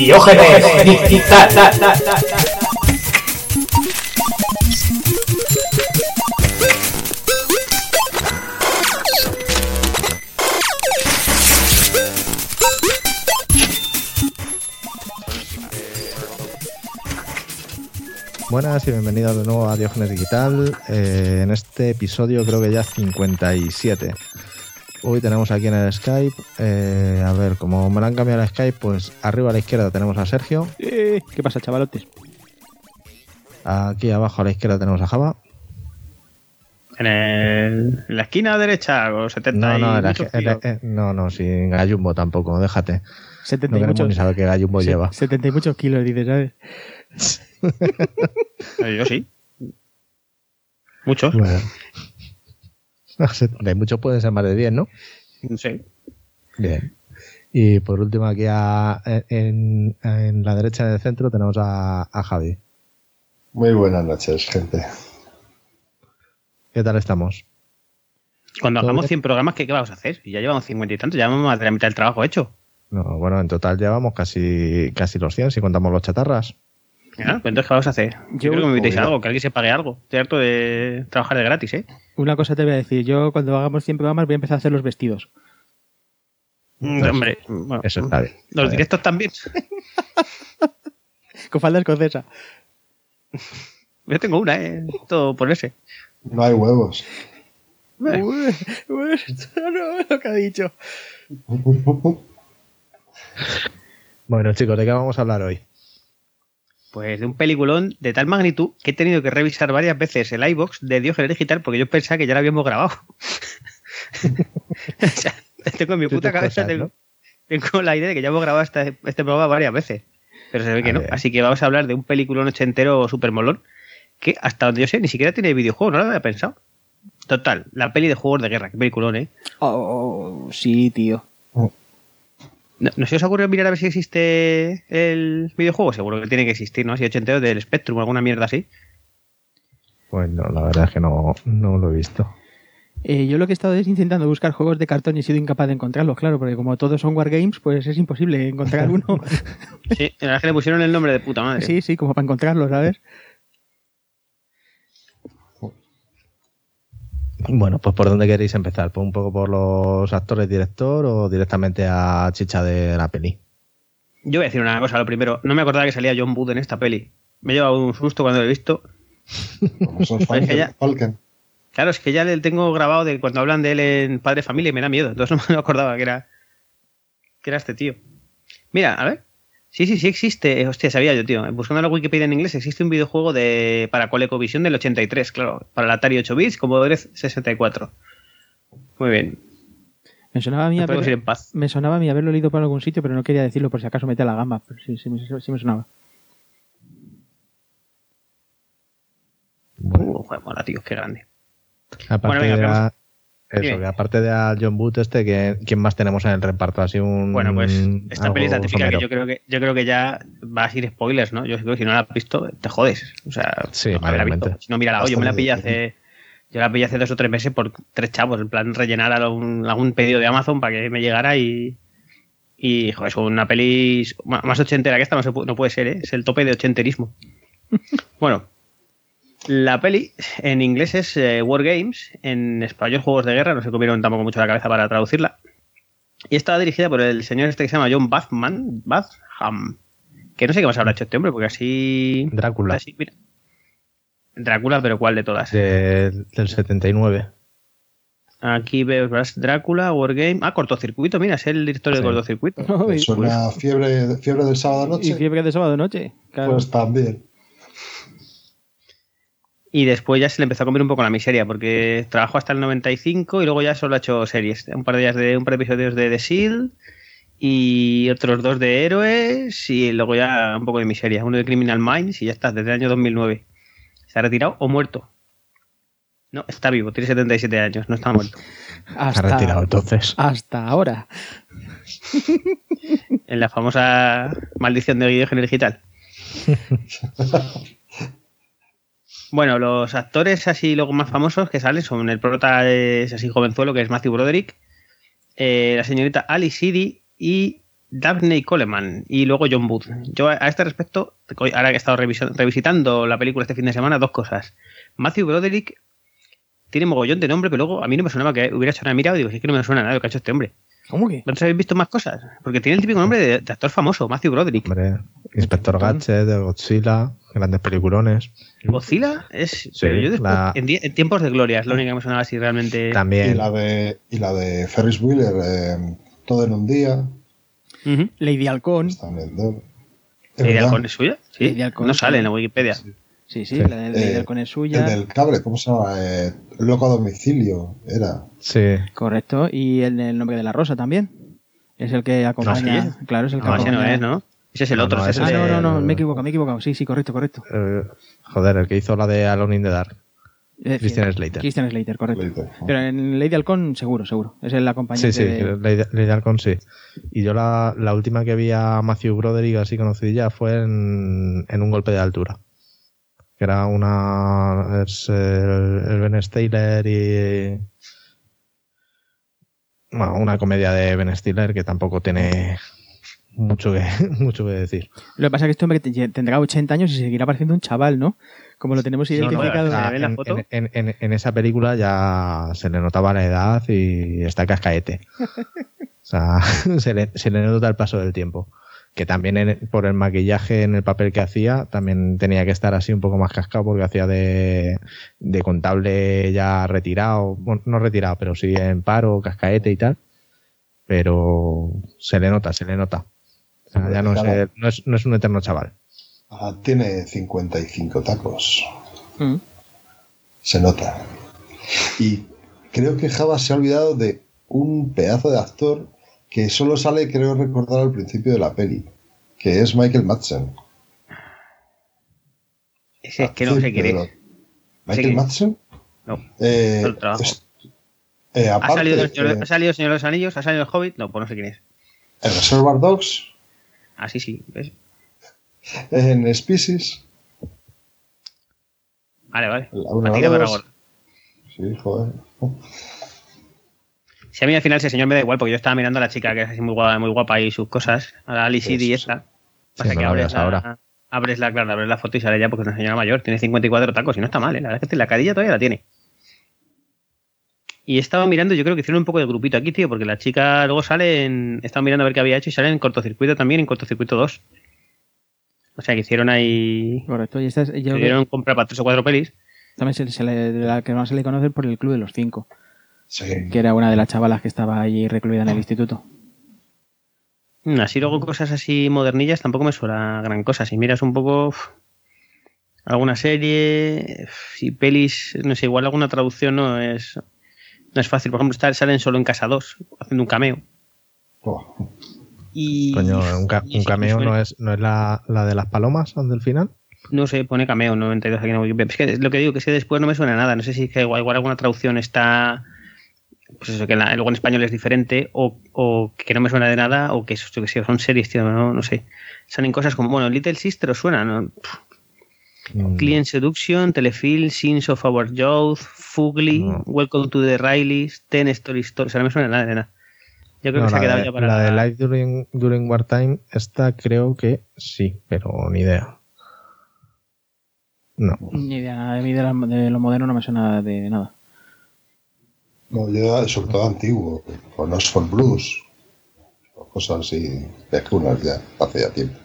Diógenes Digital. Buenas y bienvenidos de nuevo a Diógenes Digital. Eh, en este episodio creo que ya 57. Hoy tenemos aquí en el Skype, eh, a ver, como me lo han cambiado el Skype, pues arriba a la izquierda tenemos a Sergio. Eh, ¿Qué pasa, chavalotes? Aquí abajo a la izquierda tenemos a Java. En, el- en la esquina derecha, o 70 No, no, y muchos en la- kilos. eh, no, no, sin Gallumbo tampoco, déjate. 70 No muchos, ni saber qué Gallumbo se- lleva. 70 y muchos kilos, dices, ¿sabes? Yo sí. Muchos. Bueno. Muchos pueden ser más de 10, ¿no? Sí. Bien. Y por último, aquí a- en, en la derecha del centro tenemos a, a Javi. Muy buenas noches, gente. ¿Qué tal estamos? Cuando ¿Todo hagamos bien? 100 programas, ¿qué, qué vamos a hacer? Y ya llevamos 50 y tantos, ya llevamos más de la mitad del trabajo hecho. No, bueno, en total llevamos casi, casi los 100 si contamos los chatarras. Pues entonces, ¿qué vamos a hacer? Yo, Yo- creo que me invitéis a algo, que alguien se pague algo. Estoy harto de trabajar de gratis, ¿eh? Una cosa te voy a decir. Yo, cuando hagamos 100 programas, voy a empezar a hacer los vestidos. Mm, hombre, bueno, Eso está bien. los Está directos también. Con falda escocesa. Yo tengo una, ¿eh? Todo por ese. No hay huevos. Eh, Uy, uy, esto no es lo que ha dicho. Bueno, chicos, ¿de qué vamos a hablar hoy? Pues de un peliculón de tal magnitud que he tenido que revisar varias veces el iBox de Diógenes Digital porque yo pensaba que ya lo habíamos grabado. o sea, tengo en mi puta cabeza cosas, tengo, ¿no? tengo la idea de que ya hemos grabado este, este programa varias veces. Pero se ve que A no. ver. Así que vamos a hablar de un peliculón ochentero super molón que hasta donde yo sé ni siquiera tiene videojuego, no lo había pensado. Total, la peli de juegos de guerra, qué peliculón, ¿eh? Oh, sí, tío. ¿No, ¿no se os ha ocurrido mirar a ver si existe el videojuego? Seguro que tiene que existir, ¿no? Si ochentero del Spectrum o alguna mierda así. Pues no, la verdad es que no, no lo he visto. Eh, yo lo que he estado es intentando buscar juegos de cartón y he sido incapaz de encontrarlos, claro, porque como todos son Wargames, pues es imposible encontrar uno. Sí, la verdad es que le pusieron el nombre de puta madre. sí, sí, como para encontrarlo, ¿sabes? Bueno, pues ¿por dónde queréis empezar? ¿Por un poco por los actores, director o directamente a chicha de la peli? Yo voy a decir una cosa, lo primero. No me acordaba que salía John Wood en esta peli. Me he llevado un susto cuando lo he visto. Como son Es que Falken, ya- Falken. Claro, es que ya le tengo grabado de cuando hablan de él en Padre Familia y me da miedo. Entonces no me acordaba que era, que era este tío. Mira, a ver. Sí, sí, sí existe. Eh, Hostia, sabía yo, tío. Buscando la Wikipedia en inglés, existe un videojuego de para ColecoVision del 83, claro. Para el Atari 8 bits, como eres 64. Muy bien. Me sonaba a mí haber- ir en paz. me sonaba a mí haberlo leído por algún sitio, pero no quería decirlo por si acaso mete la gama. Pero sí, sí, me- sí me sonaba. Uh, joder, mola, tío, qué grande. Aparte Bueno, venga, de. Eso, que aparte de a John Booth este, que, ¿quién más tenemos en el reparto? Así un Bueno, pues esta peli es la típica que yo creo que yo creo que ya va a ser spoilers, ¿no? Yo creo que si no la has visto, te jodes. O sea, Sí, no mayormente. visto. Si no, mira, yo me la pillé hace yo la pillé hace dos o tres meses por tres chavos, en plan rellenar algún, algún pedido de Amazon para que me llegara y y joder, es una peli más ochentera que esta no, se no puede ser, ¿eh? Es el tope de ochenterismo. bueno, la peli en inglés es eh, War Games, en español Juegos de Guerra, no se comieron tampoco mucho la cabeza para traducirla. Y estaba dirigida por el señor este que se llama John Bathman, Batham, que no sé qué más habrá hecho este hombre, porque así... Drácula, así, mira. Drácula, pero ¿cuál de todas? del, del 79. Aquí veo verás, Drácula, Wargame... Ah, Cortocircuito, mira, es el director de Sí. Cortocircuito. ¿Me suena fiebre, fiebre del sábado y noche? fiebre de sábado noche. Claro. Pues también. Y después ya se le empezó a comer un poco la miseria, porque trabajó hasta el 95 y luego ya solo ha hecho series. Un par de, días de, un par de episodios de The Shield y otros dos de Héroes y luego ya un poco de miseria. Uno de Criminal Minds y ya está, desde el año 2009. ¿Se ha retirado o muerto? No, está vivo, tiene 77 años, no está muerto. Ha retirado entonces. hasta ahora. En la famosa maldición de Diógenes Digital. Bueno, los actores así luego más famosos que salen son el prota es así jovenzuelo que es Matthew Broderick, eh, la señorita Ali Sidi y Daphne Coleman y luego John Wood. Yo a este respecto, ahora que he estado revisitando la película este fin de semana, dos cosas. Matthew Broderick tiene mogollón de nombre, pero luego a mí no me sonaba que hubiera hecho una mirada y digo, es que no me suena nada lo que ha hecho este hombre. ¿Cómo que? ¿Dónde habéis visto más cosas? Porque tiene el típico nombre de, de actor famoso, Matthew Broderick. Hombre, Inspector Gadget, de Godzilla, grandes peliculones. Godzilla es. pero yo después, la- en, en tiempos de gloria, es lo único que me sonaba así realmente. Y También. la de, y la de Ferris Wheeler, eh, todo en un día. Ujú. Lady Halcón. El do- ¿Es ¿Lady? Halcón es suya? Sí. No sale sí. en la Wikipedia. Sí, sí, Sí. la de Lady Eh, es El suya. del cable, ¿cómo se llama? Eh, Loco a domicilio, era. Sí. Correcto. Y el, el nombre de la rosa también. Es el que acompaña. sí. Claro, es el que No, ese no acompaña. es, ¿no? Ese es el No, otro. no, ese es Ah, el no, no, no, me he equivocado, me he equivocado. Sí, sí, correcto, correcto. Eh, joder, el que hizo la de Alone in the Dark. Eh, Christian Slater. Christian Slater, correcto. Slater. Pero en Lady Halcón, seguro, seguro. Es el acompañante Sí, sí, de... Lady, Lady Halcón sí. Y yo la, la última que vi a Matthew Broderick así conocidilla fue en, en Un golpe de altura. Que era una... Es el, el Ben Stiller y... Bueno, una comedia de Ben Stiller que tampoco tiene mucho que, mucho que decir. Lo que pasa es que este hombre te- tendrá 80 años y seguirá pareciendo un chaval, ¿no? Como lo tenemos identificado. ¿Se Ah, ve la en, foto? en- en- en- en esa película ya se le notaba la edad y está cascaete. O sea, se le, se le nota el paso del tiempo. Que también en- por el maquillaje en el papel que hacía, también tenía que estar así un poco más cascado porque hacía de, de contable ya retirado, bueno, no retirado, pero sí en paro, cascaete y tal. Pero se le nota, se le nota. Ya no es, el- no es, no es un eterno chaval. Ah, tiene 55 tacos. Mm. Se nota. Y creo que Java se ha olvidado de un pedazo de actor que solo sale, creo recordar, al principio de la peli, que es Michael Madsen. Ese es que no sé quién es. ¿Michael. Madsen? No. Eh, Todo el trabajo. es- eh, ¿Ha salido, el señor, eh, ¿Ha salido el Señor de los Anillos? ¿Ha salido el Hobbit? No, pues no sé quién es. en Reservoir Dogs, Ah, sí, sí. ¿ves? en Species, Vale, vale. La una, A ti la que me dos. recuerdo. sí, joder. Si a mí al final ese señor me da igual, porque yo estaba mirando a la chica que es así muy guapa, muy guapa y sus cosas, a la Ali City y esta. Sí, Pasa no que abres la, ahora. abres la, claro, abres la foto y sale ya porque es una señora mayor, tiene 54 tacos y no está mal, ¿eh? la verdad es que la carilla todavía la tiene. Y he estado mirando, yo creo que hicieron un poco de grupito aquí, tío, porque la chica luego sale en. He estado mirando a ver qué había hecho y sale en cortocircuito también, en cortocircuito 2. O sea que hicieron ahí. Correcto. Y esta es, yo Hicieron comprar para tres o cuatro pelis. también se, se le, de la que más se le conoce por el Club de los Cinco, Sí. que era una de las chavalas que estaba allí recluida en el instituto. Mm, Así luego cosas así modernillas tampoco me suena gran cosa. Si miras un poco uf, alguna serie, y pelis, no sé, igual alguna traducción no es no es fácil. Por ejemplo, está- salen solo en Casa 2 haciendo un cameo. Oh, Y Coño, un, ca- y un sí, cameo me no es, no es la, la de las palomas del final. No se pone cameo 92 aquí en Wikipedia. Es que lo que digo, que es que después no me suena nada. No sé si es que igual, igual alguna traducción está. Pues eso, que la- luego en español es diferente, o, o que no me suena de nada, o que, eso, que sé, son series, tío, no, no sé. Salen cosas como, bueno, Little Sister os suena, ¿no? Pff, Mm, Client Seduction, Telefilm, Scenes of Our Youth, Fugly, No. Welcome to the Rileys, Ten Story Story. O sea, no me suena nada de nada. Yo creo no, que se ha la quedado de, ya para la de Life During, During Wartime, esta creo que sí, pero ni idea. No. Ni idea, a mí de, la- de lo moderno no me suena de nada. no, yo sobre todo antiguo, con Oxford Blues, o cosas así, viejunas ya, hace ya tiempo.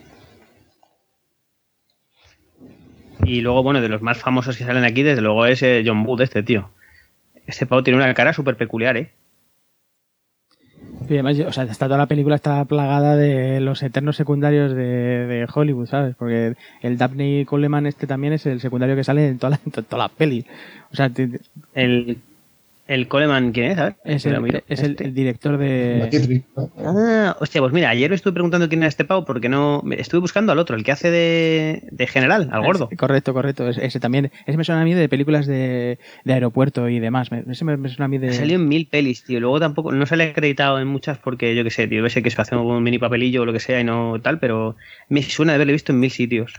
Y luego, bueno, de los más famosos que salen aquí, desde luego es eh, John Wood, este tío. Este pavo tiene una cara súper peculiar, ¿eh? Y además, o sea, está toda la película está plagada de los eternos secundarios de, de Hollywood, ¿sabes? Porque el Daphne Coleman este también es el secundario que sale en todas las toda la pelis. O sea, El, el Coleman, ¿quién es? A ver, es, el, es el, Este. el director de... Ah, hostia, pues mira, ayer me estuve preguntando quién era este pavo porque no. Estuve buscando al otro, el que hace de, de general, al gordo. Correcto, correcto. Ese, ese también. Ese me suena a mí de películas de, de aeropuerto y demás. Me- Ese me, me suena a mí de... Ha salido en mil pelis, tío. Luego tampoco, no sale acreditado en muchas porque yo qué sé, tío. Debe ser que se hace un mini papelillo o lo que sea y no tal, pero me suena de haberle visto en mil sitios.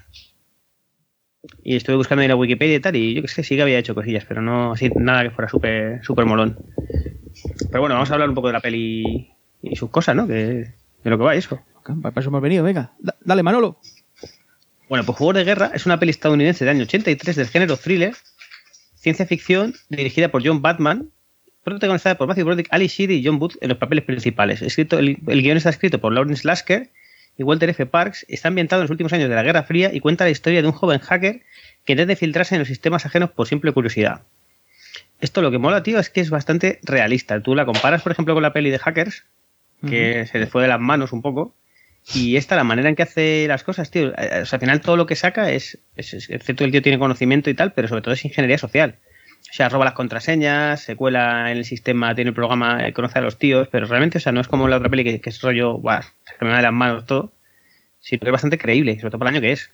Y estuve buscando en la Wikipedia y tal, y yo que sé, sí que había hecho cosillas, pero no así, nada que fuera súper súper molón. Pero bueno, vamos a hablar un poco de la peli y sus cosas, ¿no? Que, de lo que va eso. Para eso hemos venido, venga. Da- dale, Manolo. Bueno, pues Juegos de Guerra es una peli estadounidense del año 83 del género thriller, ciencia ficción, dirigida por John Batman, protagonizada por Matthew Broderick, Ali Sheedy y John Booth en los papeles principales. Escrito, el, el guion está escrito por Lawrence Lasker y Walter F. Parks. Está ambientado en los últimos años de la Guerra Fría y cuenta la historia de un joven hacker que intenta filtrarse en los sistemas ajenos por simple curiosidad. Esto lo que mola, tío, es que es bastante realista. Tú la comparas, por ejemplo, con la peli de Hackers, que se le fue de las manos un poco. Y esta, la manera en que hace las cosas, tío, eh, o sea, al final todo lo que saca es, es, que el tío tiene conocimiento y tal, pero sobre todo es ingeniería social. O sea, roba las contraseñas, se cuela en el sistema, tiene el programa, eh, conoce a los tíos, pero realmente, o sea, no es como la otra peli que, es rollo, guau, se me va de las manos todo, sino que es bastante creíble, sobre todo para el año que es.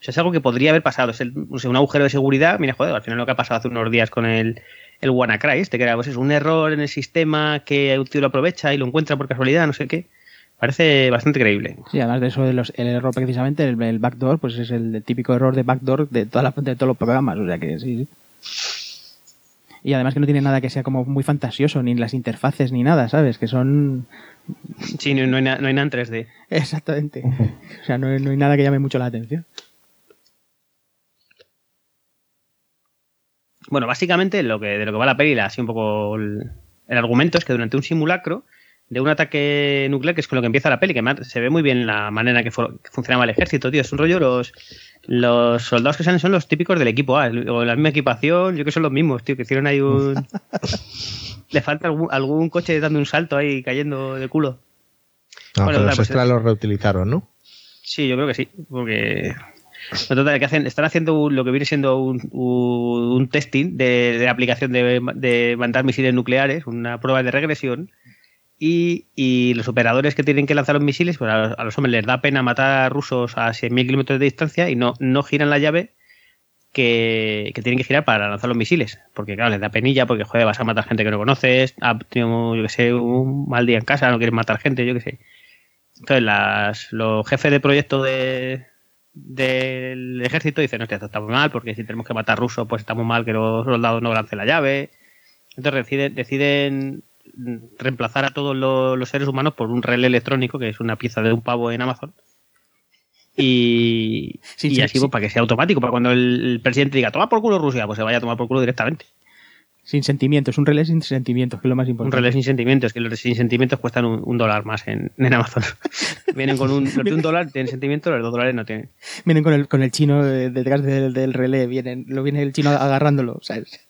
O sea, es algo que podría haber pasado, es el- un agujero de seguridad, mira, joder, al final lo que ha pasado hace unos días con el, WannaCry, este, que era pues, es un error en el sistema que un tío lo aprovecha y lo encuentra por casualidad, no sé qué. Parece bastante creíble. Sí, además de eso, el error precisamente, el, backdoor, pues es el, típico error de backdoor de, toda la- de todos los programas. O sea que sí, sí. Y además que no tiene nada que sea como muy fantasioso, ni las interfaces ni nada, ¿sabes? Que son. Sí, no, no hay, na- no hay nada en 3D. Exactamente. O sea, no, hay- no hay nada que llame mucho la atención. Bueno, básicamente lo que, de lo que va la peli, así un poco el, el argumento es que durante un simulacro de un ataque nuclear, que es con lo que empieza la peli, que se ve muy bien la manera en que, fu- que funcionaba el ejército, tío. Es un rollo, los, los soldados que salen son los típicos del equipo A, o la misma equipación, yo que son los mismos, tío, que hicieron ahí un... Le falta algún, algún coche dando un salto ahí, cayendo de culo. No, Bueno, pero claro, los pues extras los reutilizaron, ¿no? Sí, yo creo que sí, porque total, que hacen, están haciendo un- lo que viene siendo un, un- un testing de, de aplicación de, de mandar misiles nucleares, una prueba de regresión. Y, los operadores que tienen que lanzar los misiles, pues a, los- a los hombres les da pena matar a rusos a 100.000 kilómetros de distancia y no, no giran la llave que, tienen que girar para lanzar los misiles. Porque, claro, les da penilla, porque, joder, vas a matar gente que no conoces, ha tenido, yo que sé, un mal día en casa, no quieres matar gente, yo que sé. Entonces, los jefes de proyecto de, del ejército dicen, hostia, esto está muy mal, porque si tenemos que matar rusos, pues está muy mal que los soldados no lancen la llave. Entonces deciden, deciden reemplazar a todos los, los seres humanos por un relé electrónico, que es una pieza de un pavo en Amazon. Y, Sí, y sí, así, sí. pues, para que sea automático, para cuando el, el presidente diga, toma por culo Rusia, pues se vaya a tomar por culo directamente. Sin sentimientos, un relé sin sentimientos, que es lo más Un importante. relé sin sentimientos, que los sin sentimientos cuestan un, un dólar más en, en Amazon. Vienen con un, los de un dólar tienen sentimientos, los dos dólares no tienen. Vienen con el, con el chino detrás del, del relé, vienen, lo viene el chino agarrándolo, ¿sabes?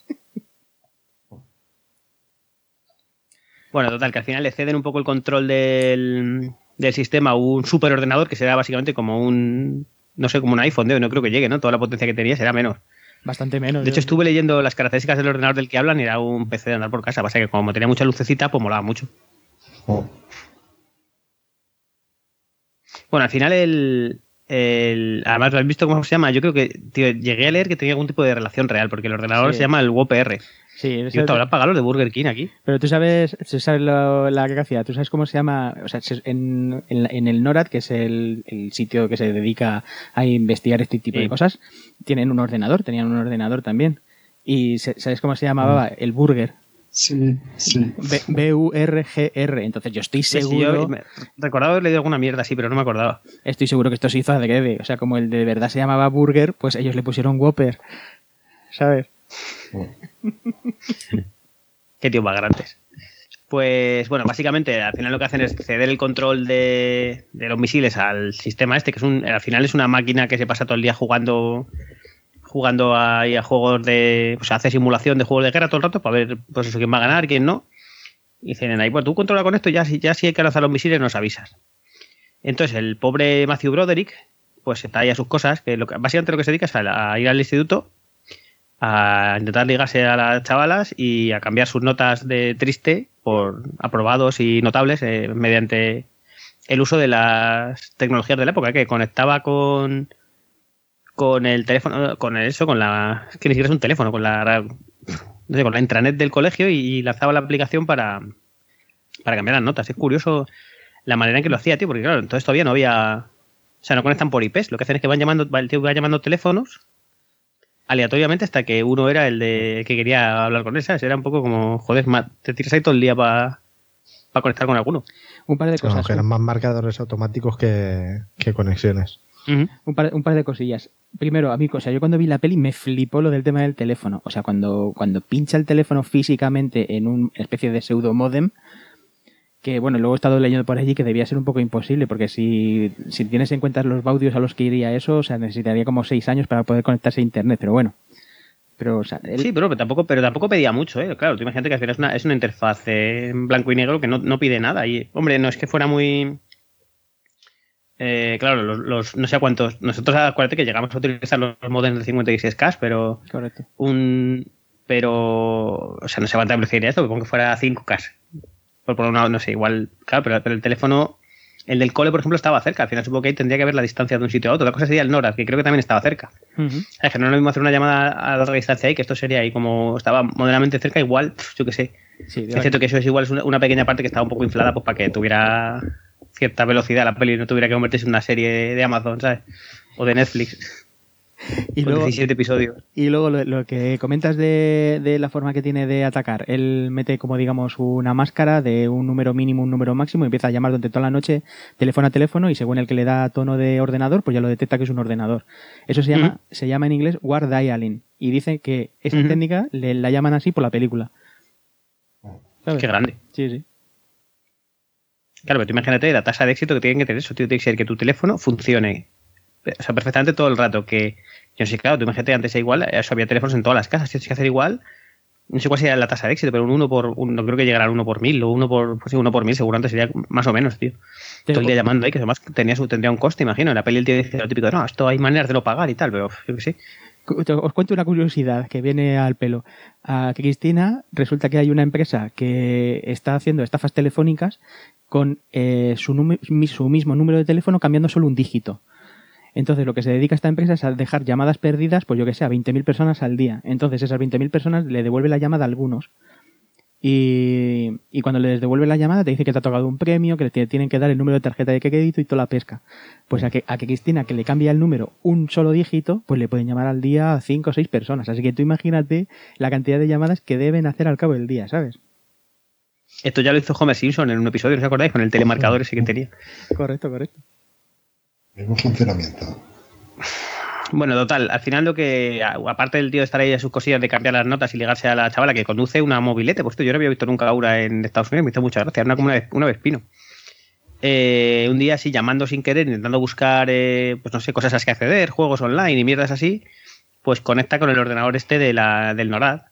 Bueno, total, que al final le ceden un poco el control del, del sistema a un superordenador que será básicamente como un, no sé, como un iPhone, de hoy, no creo que llegue, ¿no? Toda la potencia que tenía será menos. Bastante menos. De hecho, yo- estuve leyendo las características del ordenador del que hablan y era un PC de andar por casa. Pasa que como tenía mucha lucecita, pues molaba mucho. Oh, Bueno, al final el, el- Además, ¿lo has visto cómo se llama? Yo creo que, tío, llegué a leer que tenía algún tipo de relación real, porque el ordenador Sí. se llama el WOPR. Sí, Tío, te habrán pagado de Burger King aquí. Pero tú sabes, tú sabes lo- la hacía, tú sabes cómo se llama, o sea, se- en, en, la- en el NORAD, que es el, el sitio que se dedica a investigar este tipo Sí. de cosas, tienen un ordenador, tenían un ordenador también. Y ¿sabes cómo se llamaba? El Burger. Sí, sí. B- B-U-R-G-R. Entonces yo estoy Sí, sí, seguro, yo recordaba haber leído alguna mierda así, pero no me acordaba. estoy seguro que esto se hizo adrede. O sea, como el de verdad se llamaba Burger, pues ellos le pusieron Whopper. ¿Sabes? Qué tío más grandes. Pues bueno, básicamente al final lo que hacen es ceder el control de, de los misiles al sistema este, que es un, al final es una máquina que se pasa todo el día jugando jugando a, juegos de. O sea, hace simulación de juegos de guerra todo el rato para ver pues eso, quién va a ganar, quién no. Y dicen ahí, pues tú controla con esto, ya, si- ya si hay que lanzar los misiles nos avisas. Entonces el pobre Matthew Broderick, pues está ahí a sus cosas, que, lo que básicamente lo que se dedica es a, a ir al instituto a intentar ligarse a las chavalas y a cambiar sus notas de triste por aprobados y notables eh, mediante el uso de las tecnologías de la época, que conectaba con con el teléfono, con eso, con la es que ni siquiera es un teléfono, con la no sé, con la intranet del colegio y, lanzaba la aplicación para para cambiar las notas. Es curioso la manera en que lo hacía, tío, porque claro, entonces todavía no había o sea, no conectan por IPs, lo que hacen es que van llamando, va- el tío va llamando teléfonos aleatoriamente hasta que uno era el de que quería hablar con él, ¿sabes? Era un poco como, joder, te tiras ahí todo el día para para conectar con alguno. Un par de cosas. que eran más marcadores automáticos que, que conexiones. Un par, un par de cosillas. Primero, a mí, o sea, yo cuando vi la peli me flipó lo del tema del teléfono. O sea, cuando, cuando pincha el teléfono físicamente en una especie de pseudo modem, que bueno, luego he estado leyendo por allí que debía ser un poco imposible, porque si, si tienes en cuenta los baudios a los que iría eso, o sea, necesitaría como seis años para poder conectarse a internet, pero bueno. Pero, o sea, Sí, pero, pero tampoco, pero tampoco pedía mucho, ¿eh? Claro, tú imagínate que al final es una, es una interfaz eh, en blanco y negro que no, no pide nada. Y, hombre, no es que fuera muy. Eh, claro, los, los- no sé cuántos. Nosotros acuérdate que llegamos a utilizar los modems de 56K, pero correcto. un. Pero. O sea, no sé cuánta velocidad esto, que pongo que fuera 5K. Por poner una, no sé, igual. Claro, pero, pero el teléfono. El del cole, por ejemplo, estaba cerca. Al final supongo que ahí tendría que haber la distancia de un sitio a otro. Otra cosa sería el NORAD, que creo que también estaba cerca. Es que no es lo mismo hacer una llamada a larga distancia ahí, que esto sería ahí como estaba moderadamente cerca, igual, yo qué sé. Sí, Es cierto que eso es igual, es una, una pequeña parte que estaba un poco inflada pues para que tuviera cierta velocidad la peli no tuviera que convertirse en una serie de Amazon, ¿sabes? O de Netflix, y con luego, 17 episodios. Y luego lo, lo que comentas de, de la forma que tiene de atacar, él mete como digamos una máscara de un número mínimo, un número máximo, y empieza a llamar durante toda la noche, teléfono a teléfono, y según el que le da tono de ordenador, pues ya lo detecta que es un ordenador. Eso se llama, se llama en inglés war dialing, y dice que esta técnica le, la llaman así por la película. ¿Sabes? Qué grande. Sí, sí. Claro, pero tú imagínate la tasa de éxito que tienen que tener eso, tío, tiene que ser que tu teléfono funcione. O sea, perfectamente todo el rato. Que, yo no sé, claro, tú imagínate antes igual, eso había teléfonos en todas las casas, tienes que hacer igual. No sé cuál sería la tasa de éxito, pero un 1 por. Un, no creo que llegara al 1 por mil o 1 por. Pues sí, 1 por mil, seguramente sería más o menos, tío. Todo el día llamando ahí, que además tenía tendría un coste, imagino. En la peli el tío dice lo típico, no, esto hay maneras de no pagar y tal, pero yo qué sé. Os cuento una curiosidad que viene al pelo. A Cristina resulta que hay una empresa que está haciendo estafas telefónicas con eh, su, mismo número de teléfono cambiando solo un dígito. Entonces, lo que se dedica a esta empresa es a dejar llamadas perdidas, pues yo que sé, a 20.000 personas al día. Entonces, esas 20.000 personas le devuelve la llamada a algunos. Y, y cuando les devuelve la llamada, te dice que te ha tocado un premio, que te tienen que dar el número de tarjeta de crédito y toda la pesca. Pues a que, a que Cristina, que le cambia el número un solo dígito, pues le pueden llamar al día a 5 o 6 personas. Así que tú imagínate la cantidad de llamadas que deben hacer al cabo del día, ¿sabes? Esto ya lo hizo Homer Simpson en un episodio, ¿no os acordáis? Con el telemarcador ese que tenía. Correcto, correcto. Mismo funcionamiento. Bueno, total, al final lo que, aparte del tío de estar ahí a sus cosillas de cambiar las notas y ligarse a la chavala que conduce una mobilete, pues yo no había visto nunca una en Estados Unidos, me hizo mucha gracia, era una como una, una Vespino. Eh, un día así llamando sin querer, intentando buscar, eh, pues no sé, cosas a las que acceder, juegos online y mierdas así, pues conecta con el ordenador este de la, del NORAD,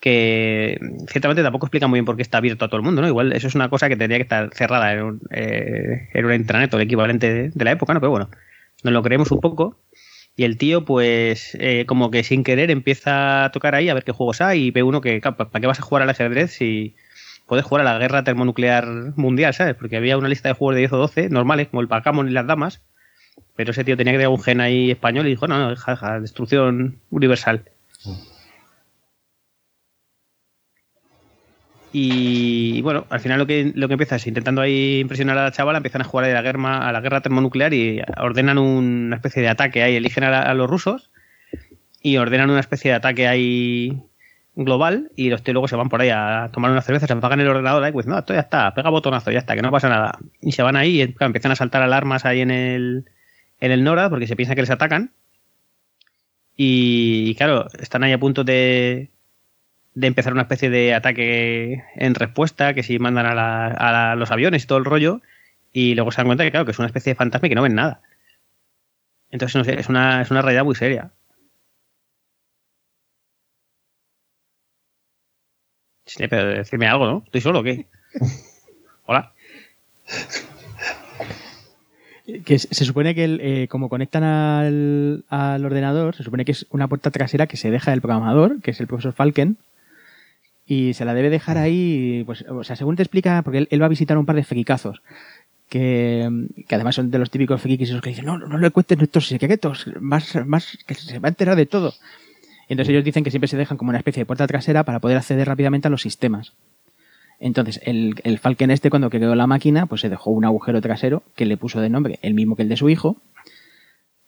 que ciertamente tampoco explica muy bien por qué está abierto a todo el mundo, ¿no? Igual eso es una cosa que tendría que estar cerrada en, un, eh, en intranet o el equivalente de, la época, ¿no? Pero bueno, nos lo creemos un poco. Y el tío, pues, eh, como que sin querer empieza a tocar ahí a ver qué juegos hay y ve uno que, ¿para qué vas a jugar al ajedrez si puedes jugar a la guerra termonuclear mundial, ¿sabes? Porque había una lista de juegos de 10 o 12 normales, como el Backgammon y las damas, pero ese tío tenía que tener un gen ahí español y dijo, no, no, deja, destrucción universal. Y bueno, al final lo que, lo que empieza es intentando ahí impresionar a la chavala, empiezan a jugar a la guerra, a la guerra termonuclear y ordenan una especie de ataque ahí, eligen a, los rusos y ordenan una especie de ataque ahí global y los tíos luego se van por ahí a tomar una cerveza, se apagan el ordenador ahí, pues no, esto ya está, pega botonazo, ya está, que no pasa nada. Y se van ahí y claro, empiezan a saltar alarmas ahí en el, en el NORAD porque se piensa que les atacan. Y claro, están ahí a punto de, de empezar una especie de ataque en respuesta, que si mandan a, la- a la- los aviones y todo el rollo, y luego se dan cuenta que claro, que es una especie de fantasma y que no ven nada. Entonces, no sé, es una, es una realidad muy seria. Sí, pero decirme algo, ¿no? ¿Estoy solo o qué? Hola. Que se supone que el, eh, como conectan al, al ordenador, se supone que es una puerta trasera que se deja el programador, que es el profesor Falken, y se la debe dejar ahí, pues, o sea, según te explica, porque él, él va a visitar un par de frikazos, que, que además son de los típicos frikis esos que dicen, no, no, no le cuentes nuestros secretos, más, más, que se va a enterar de todo. Y entonces ellos dicen que siempre se dejan como una especie de puerta trasera para poder acceder rápidamente a los sistemas. Entonces, el, el Falken este, cuando creó la máquina, pues se dejó un agujero trasero que le puso de nombre el mismo que el de su hijo.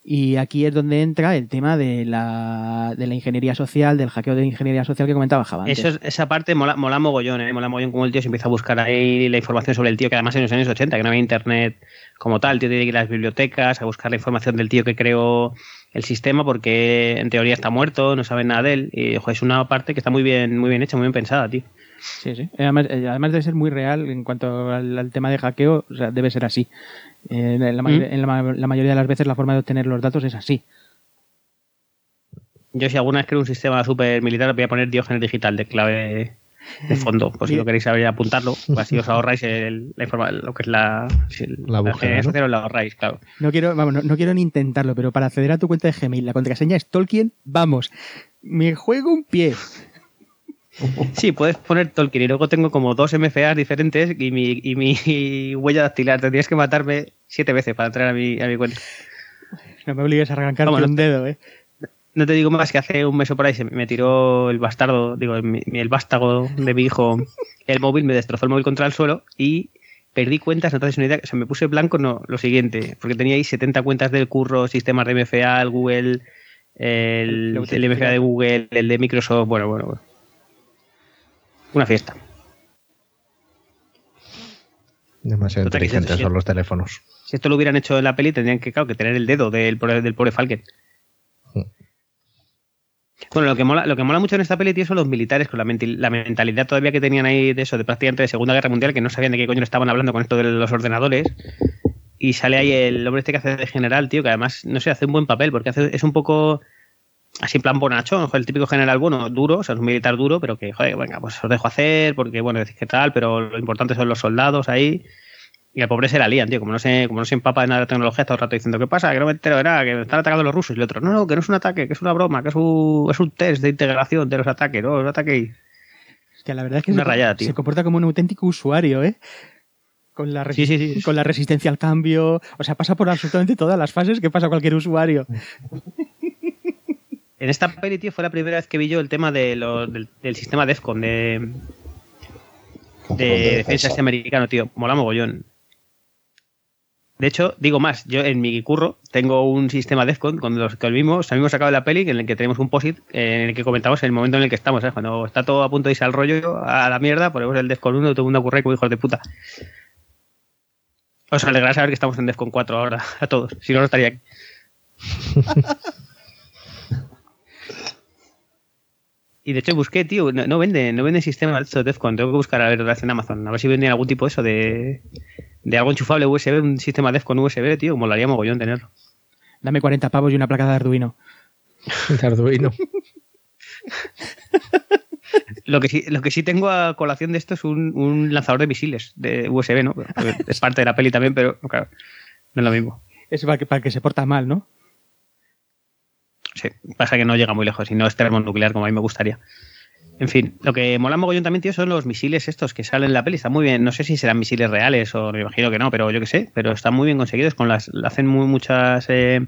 Y aquí es donde entra el tema de la, de la ingeniería social, del hackeo de ingeniería social que comentaba Java. antes. Eso es- esa parte mola, mola mogollón, ¿eh? Mola mogollón como el tío se empieza a buscar ahí la información sobre el tío, que además en los años 80, que no había internet como tal, el tío tiene que ir a las bibliotecas a buscar la información del tío que creó el sistema, porque en teoría está muerto, no saben nada de él. Y ojo, es una parte que está muy bien, muy bien hecha, muy bien pensada, tío. Sí, sí. Además, eh, además debe ser muy real en cuanto al, al tema de hackeo, o sea, debe ser así. Eh, en la, Mm. en la ma- la mayoría de las veces la forma de obtener los datos es así. Yo si alguna vez creo un sistema súper militar voy a poner Diógenes Digital de clave de fondo, pues si lo queréis saber apuntarlo, pues así os ahorráis el- la lo que es la, el- La búsqueda, ¿no? la ahorráis, claro. No quiero, vamos, no, no quiero ni intentarlo, pero para acceder a tu cuenta de Gmail, la contraseña es Tolkien, vamos, me juego un pie. Sí, puedes poner Tolkien y luego tengo como dos MFAs diferentes y mi, y mi huella dactilar. Tendrías que matarme siete veces para entrar a mi, a mi cuenta. No me obligues a arrancarte Vamos, un dedo, eh. No te digo más que hace un mes o por ahí se me tiró el bastardo, digo, el vástago de mi hijo, el móvil, me destrozó el móvil contra el suelo y perdí cuentas, no te haces una idea, o sea, me puse blanco, no, lo siguiente, porque tenía ahí 70 cuentas del curro, sistemas de MFA, el Google, el, el MFA de Google, el de Microsoft, bueno, bueno, bueno. Una fiesta. Demasiado Total, inteligentes son los teléfonos. Si esto lo hubieran hecho en la peli, tendrían que, claro, que tener el dedo del, del pobre Falken. Mm. Bueno, lo que mola, lo que mola mucho en esta peli, tío, son los militares, con la, la mentalidad todavía que tenían ahí de eso, de prácticamente de Segunda Guerra Mundial, que no sabían de qué coño estaban hablando con esto de los ordenadores. Y sale ahí el hombre este que hace de general, tío, que además, no sé, hace un buen papel, porque hace, es un poco así en plan bonachón, joder, el típico general bueno, duro, o sea, es un militar duro, pero que, joder, venga, pues os dejo hacer, porque, bueno, decís que tal, pero lo importante son los soldados ahí. Y al pobre se la lían, tío, como no se, como no se empapa de nada de tecnología, todo el rato diciendo, ¿qué pasa? Que no me entero de nada, que me están atacando los rusos. Y el otro, no, no, que no es un ataque, que es una broma, que es un, es un test de integración de los ataques, no, no ataquéis. Hostia, la verdad es que Una se, rayada, tío. se comporta como un auténtico usuario, ¿eh? Con la, resi- Sí, sí, sí. con la resistencia al cambio. O sea, pasa por absolutamente todas las fases que pasa cualquier usuario. En esta peli, tío, fue la primera vez que vi yo el tema de lo- del, del sistema DEFCON, de, de de defensa este americano, tío. Mola mogollón. De hecho, digo más, yo en mi curro tengo un sistema DEFCON con los que mismos, mismo sacado de la peli, en el que tenemos un POSIT en el que comentamos el momento en el que estamos, ¿sabes? Cuando está todo a punto de irse al rollo, a la mierda, ponemos el DEFCON 1 y todo el mundo ocurre como hijos de puta. Os alegrará saber que estamos en DEFCON 4 ahora, a todos. Si no, no estaría aquí. Y de hecho busqué, tío, no, no venden, no venden sistema de DEFCON. Tengo que buscar a ver en Amazon, a ver si venden algún tipo de eso de, de algo enchufable USB, un sistema DEFCON USB, tío, molaría mogollón tenerlo. Dame 40 pavos y una placa de Arduino. De Arduino. Lo que sí, lo que sí tengo a colación de esto es un, un lanzador de misiles de USB, ¿no? Es parte de la peli también, pero claro, no es lo mismo. Es para que, para que se porta mal, ¿no? Pasa que no llega muy lejos y no es termonuclear como a mí me gustaría. En fin, lo que mola mogollón también, tío, son los misiles estos que salen en la peli. Están muy bien. No sé si serán misiles reales o me imagino que no, pero yo qué sé. Pero están muy bien conseguidos. con las Hacen muy, muchas eh,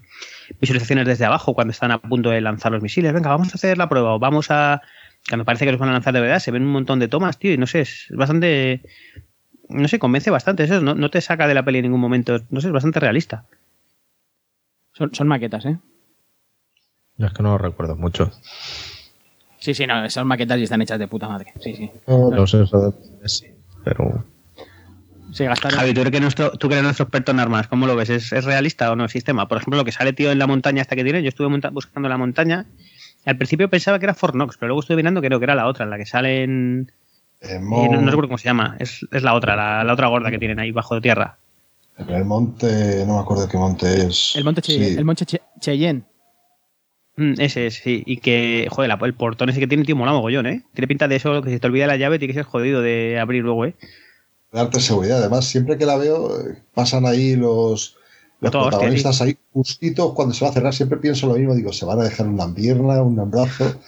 visualizaciones desde abajo cuando están a punto de lanzar los misiles. Venga, vamos a hacer la prueba o vamos a. Cuando parece que los van a lanzar de verdad, se ven un montón de tomas, tío, y no sé, es bastante. No sé, convence bastante. Eso no, no te saca de la peli en ningún momento. No sé, es bastante realista. Son, son maquetas, ¿eh? Es que no lo recuerdo mucho. Sí, sí, no, son maquetas y están hechas de puta madre. Sí, sí. No sé eso de sí, pero Se gastaron. Javi, tú, eres que nuestro, tú que eres nuestro experto en armas, ¿cómo lo ves? ¿Es, es realista o no el sistema? Por ejemplo, lo que sale, tío, en la montaña hasta que tiene, yo estuve monta- buscando la montaña. Al principio pensaba que era Fort Knox, pero luego estuve mirando que creo que era la otra, la que sale en. En eh, Mon- no, no recuerdo cómo se llama, es, es la otra, la, la otra gorda que tienen ahí bajo tierra. el monte, no me acuerdo qué monte es. El monte, Che- Sí. el monte Che- Cheyenne. Mm, ese es, sí. Y que, joder, la- el portón ese que tiene, tío, mola mogollón, ¿eh? Tiene pinta de eso, que si te olvida la llave, tiene que ser jodido de abrir luego, ¿eh? darte seguridad. Además, siempre que la veo, eh, pasan ahí los, los hostia, protagonistas ahí justitos cuando se va a cerrar. Siempre pienso lo mismo. Digo, se van a dejar una pierna, un brazo.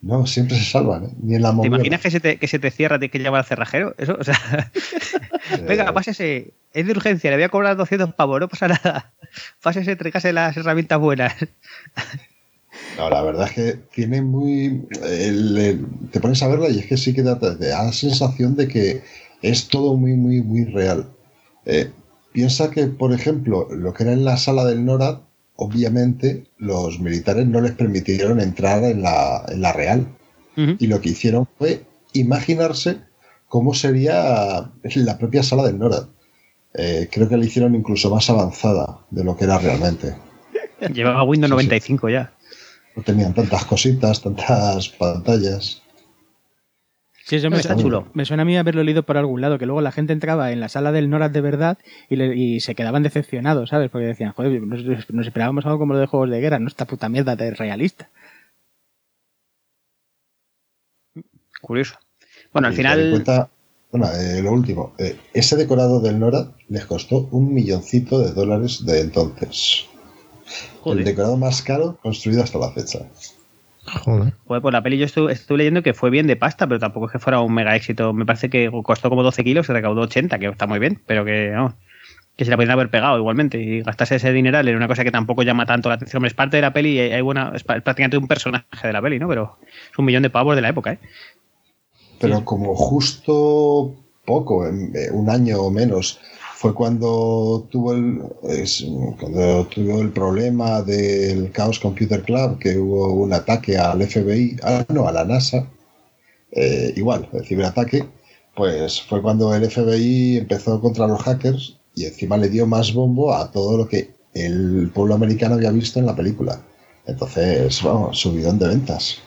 No, siempre se salvan, ¿eh? Ni en la ¿Te imaginas que se te, que se te cierra, tienes que llamar al cerrajero? Eso, o sea. Venga, pásese. Es de urgencia, le voy a cobrar 200 pavos, no pasa nada. Pásese, tráigase las herramientas buenas. No, la verdad es que tiene muy. el- el- te pones a verla y es que sí que da, te da la sensación de que es todo muy, muy, muy real. Eh, piensa que, por ejemplo, lo que era en la sala del NORAD, obviamente los militares no les permitieron entrar en la, en la Real. Y lo que hicieron fue imaginarse cómo sería la propia sala del NORAD. Eh, creo que la hicieron incluso más avanzada de lo que era realmente. Llevaba Windows Sí, sí. 95 ya. No tenían tantas cositas, tantas pantallas. Sí, eso me, Está chulo. me suena a mí haberlo leído por algún lado, que luego la gente entraba en la sala del NORAD de verdad y, le- y se quedaban decepcionados, ¿sabes? Porque decían, joder, nos, nos esperábamos algo como lo de juegos de guerra, no esta puta mierda de realista. Curioso. Bueno, al Y final. cuenta- bueno, eh, lo último. eh, ese decorado del NORAD les costó un milloncito de dólares de entonces. Joder. El decorado más caro construido hasta la fecha. Joder. Joder, pues la peli yo estuve, estuve leyendo que fue bien de pasta, pero tampoco es que fuera un mega éxito. Me parece que costó como 12 kilos y recaudó 80, que está muy bien, pero que no. Que se la podrían haber pegado igualmente y gastarse ese dineral en una cosa que tampoco llama tanto la atención. Hombre, es parte de la peli y hay buena, es prácticamente un personaje de la peli, ¿no? Pero es un millón de pavos de la época, ¿eh? Pero como justo poco, en- eh, un año o menos, fue cuando tuvo el cuando tuvo el problema del Chaos Computer Club, que hubo un ataque al FBI, ah, no, a la NASA, eh, igual, el ciberataque, pues fue cuando el FBI empezó contra los hackers y encima le dio más bombo a todo lo que el pueblo americano había visto en la película. Entonces, vamos, subidón de ventas.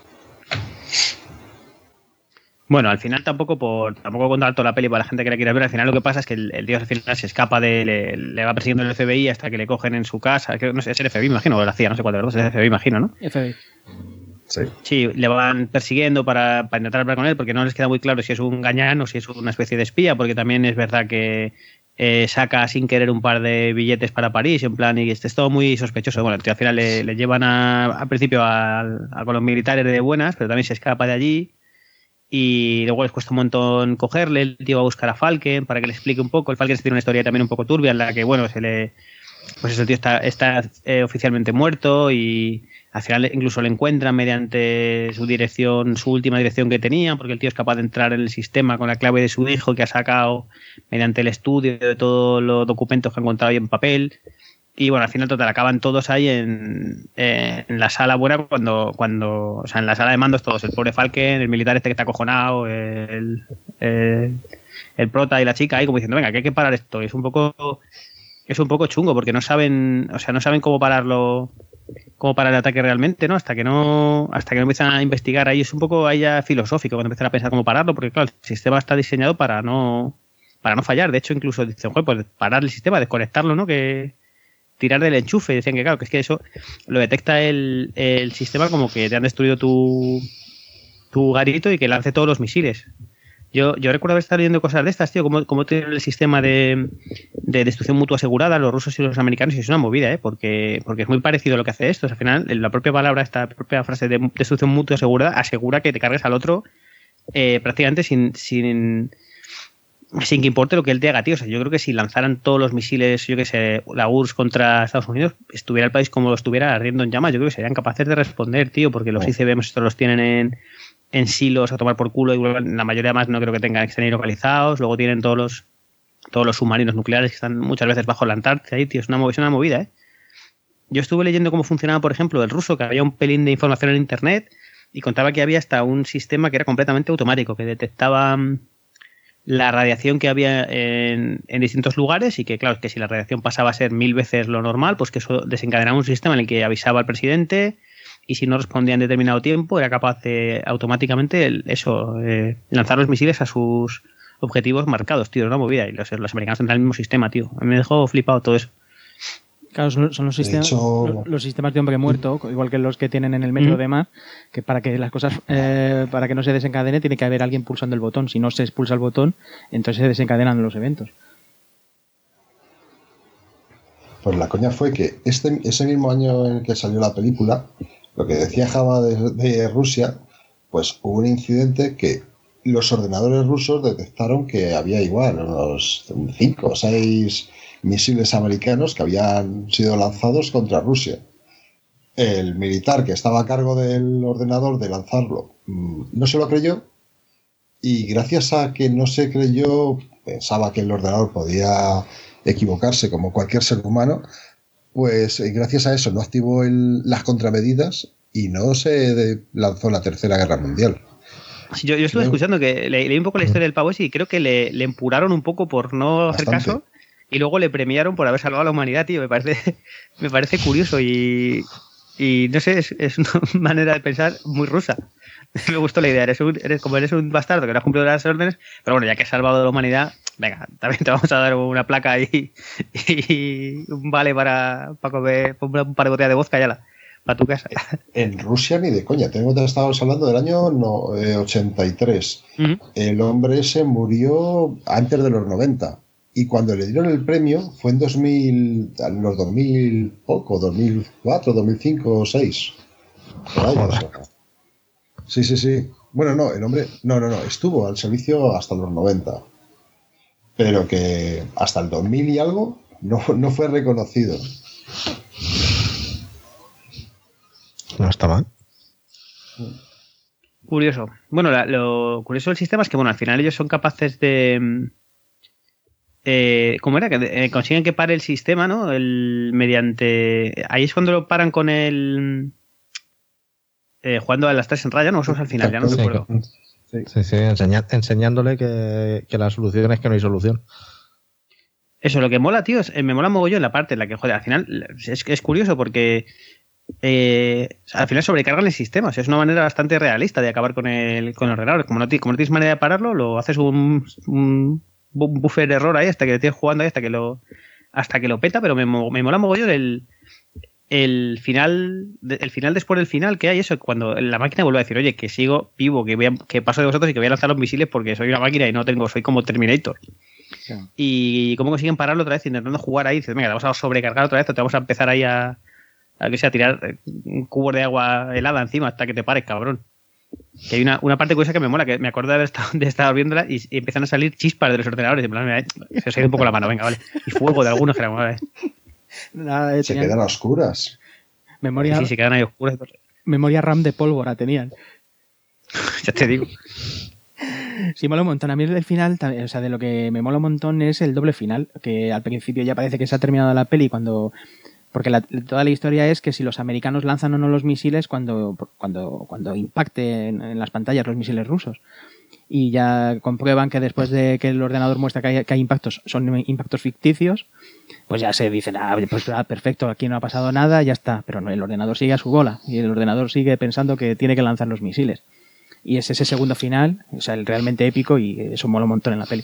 Bueno, al final tampoco por tampoco contar toda la peli para la gente que la quiera ver, al final lo que pasa es que el, el tío al final se escapa de le, le va persiguiendo el FBI hasta que le cogen en su casa, que no sé, es el FBI, imagino, o la CIA, no sé cuál de los dos, es el FBI, imagino, ¿no? FBI. Sí. Sí, le van persiguiendo para, para intentar hablar con él porque no les queda muy claro si es un gañán o si es una especie de espía, porque también es verdad que eh, saca sin querer un par de billetes para París, en plan, y este es todo muy sospechoso. Bueno, al final le, le llevan a- al principio al- a, con los militares de buenas, pero también se escapa de allí. Y luego les cuesta un montón cogerle. El tío va a buscar a Falken para que le explique un poco. El Falken tiene una historia también un poco turbia en la que, bueno, se le. Pues ese tío está, está eh, oficialmente muerto y al final incluso le encuentran mediante su dirección, su última dirección que tenía, porque el tío es capaz de entrar en el sistema con la clave de su hijo que ha sacado mediante el estudio de todos los documentos que ha encontrado ahí en papel. Y bueno, al final total, acaban todos ahí en, eh, en la sala buena cuando, cuando, o sea, en la sala de mandos todos, el pobre Falken, el militar este que está acojonado, el, el, prota y la chica ahí como diciendo, venga, que hay que parar esto. Y es un poco, es un poco chungo porque no saben, o sea, no saben cómo pararlo, cómo parar el ataque realmente, ¿no? Hasta que no, hasta que no empiezan a investigar ahí es un poco ahí ya filosófico cuando empiezan a pensar cómo pararlo, porque claro, el sistema está diseñado para no, para no fallar. De hecho, incluso dicen, pues parar el sistema, desconectarlo, ¿no? Que tirar del enchufe. Decían que claro, que es que eso lo detecta el, el sistema como que te han destruido tu, tu garito y que lance todos los misiles. Yo, yo recuerdo haber estado leyendo cosas de estas, tío, como, como tienen el sistema de, de destrucción mutua asegurada, los rusos y los americanos, y es una movida, ¿eh? Porque, porque es muy parecido a lo que hace esto. Al final, la propia palabra, esta propia frase de destrucción mutua asegurada, asegura que te cargues al otro eh, prácticamente sin, sin, sin que importe lo que él te haga, tío. O sea, yo creo que si lanzaran todos los misiles, yo que sé, la URSS contra Estados Unidos, estuviera el país como lo estuviera ardiendo en llamas, yo creo que serían capaces de responder, tío, porque los. ICBMs estos los tienen en, en silos a tomar por culo, igual la mayoría más no creo que tengan que estén ahí localizados, luego tienen todos los todos los submarinos nucleares que están muchas veces bajo la Antártida ahí, tío, es una, es una movida, ¿eh? Yo estuve leyendo cómo funcionaba, por ejemplo, el ruso, que había un pelín de información en internet y contaba que había hasta un sistema que era completamente automático, que detectaba mm, la radiación que había en, en distintos lugares y que, claro, que si la radiación pasaba a ser mil veces lo normal, pues que eso desencadenaba un sistema en el que avisaba al presidente y si no respondía en determinado tiempo era capaz de automáticamente eso, eh, lanzar los misiles a sus objetivos marcados, tío, una movida. Y los, los americanos tendrán el mismo sistema, tío. A mí me dejó flipado todo eso. Claro, son, son los, sistemas, hecho- los, sistemas de hombre muerto, igual que los que tienen en el metro Mm. de mar, que para que las cosas, eh, para que no se desencadene, tiene que haber alguien pulsando el botón. Si no se expulsa el botón, entonces se desencadenan los eventos. Pues la coña fue que este, ese mismo año en el que salió la película, lo que decía Java de, de Rusia, pues hubo un incidente que los ordenadores rusos detectaron que había igual unos 5 o 6 misiles americanos que habían sido lanzados contra Rusia. El militar que estaba a cargo del ordenador de lanzarlo mm, no se lo creyó y gracias a que no se creyó, pensaba que el ordenador podía equivocarse como cualquier ser humano, pues eh, gracias a eso no activó el- las contramedidas y no se lanzó la Tercera Guerra Mundial. Yo, yo estuve Creo- escuchando que le- leí un poco la historia del pavo ese y creo que le, le empuraron un poco por no hacer caso y luego le premiaron por haber salvado a la humanidad, tío. Me parece, me parece curioso y, y no sé, es, es una manera de pensar muy rusa. Me gustó la idea. Eres, un- eres como eres un bastardo que no has cumplido las órdenes, pero bueno, ya que has salvado a la humanidad, venga, también te vamos a dar una placa y, y un vale para, para comer un par de botellas de vodka ya para tu casa. En Rusia ni de coña, tengo que estábamos hablando del año no, eh, 83. Ujú. El hombre se murió antes de los 90. Y cuando le dieron el premio fue en 2000, en los 2000 poco, 2004, 2005 o 6. Por ahí, Joder. o sea. Sí, sí, sí. Bueno, no, el hombre, no, no, no, estuvo al servicio hasta los 90. Pero que hasta el 2000 y algo no, no fue reconocido. No está mal. Curioso. Bueno, la- lo curioso del sistema es que, bueno, al final ellos son capaces de. Eh, ¿Cómo era? Que eh, consiguen que pare el sistema, ¿no? El, mediante. Ahí es cuando lo paran con el. eh, jugando a las tres en raya, ¿no? Eso es al final, ya no Sí, recuerdo. Sí, sí, enseña- enseñándole que, que la solución es que no hay solución. Eso, lo que mola, tío, es, eh, me mola mogollón la parte en la que, joder, al final es, es curioso porque eh, al final sobrecargan el sistema. O sea, es una manera bastante realista de acabar con el, con el ordenador. Como no, ti- como no tienes manera de pararlo, lo haces un, un bu- buffer error ahí hasta que lo tienes jugando ahí, hasta que lo, hasta que lo peta, pero me, me mola mogollón el, el final, el final después del final que hay eso, cuando la máquina vuelve a decir, oye, que sigo vivo, que, voy a- que paso de vosotros y que voy a lanzar los misiles porque soy una máquina y no tengo, soy como Terminator. Y cómo consiguen pararlo otra vez intentando jugar ahí. Dices, venga, te vamos a sobrecargar otra vez, te vamos a empezar ahí a, a, que sea, a tirar eh, un cubo de agua helada encima hasta que te pares, cabrón. Que hay una, una parte curiosa que me mola, que me acuerdo de haber estado, de estar viéndola y, y empiezan a salir chispas de los ordenadores. En plan, mira, eh, se os ha ido un poco la mano, venga, vale. Y fuego de algunos que era, vale. Nada, eh, Se tenían quedan a oscuras. memoria, Sí, se quedan ahí oscuros. memoria RAM de pólvora tenían. Ya te digo. Sí, mola un montón. A mí el final, o sea, de lo que me mola un montón es el doble final, que al principio ya parece que se ha terminado la peli cuando... Porque la- toda la historia es que si los americanos lanzan o no los misiles cuando, cuando, cuando impacten en las pantallas los misiles rusos. Y ya comprueban que después de que el ordenador muestra que hay, que hay impactos, son impactos ficticios, pues ya se dicen, ah, pues ah, perfecto, aquí no ha pasado nada, ya está. Pero no, el ordenador sigue a su bola y el ordenador sigue pensando que tiene que lanzar los misiles. Y es ese segundo final, o sea, el realmente épico y eso mola un montón en la peli.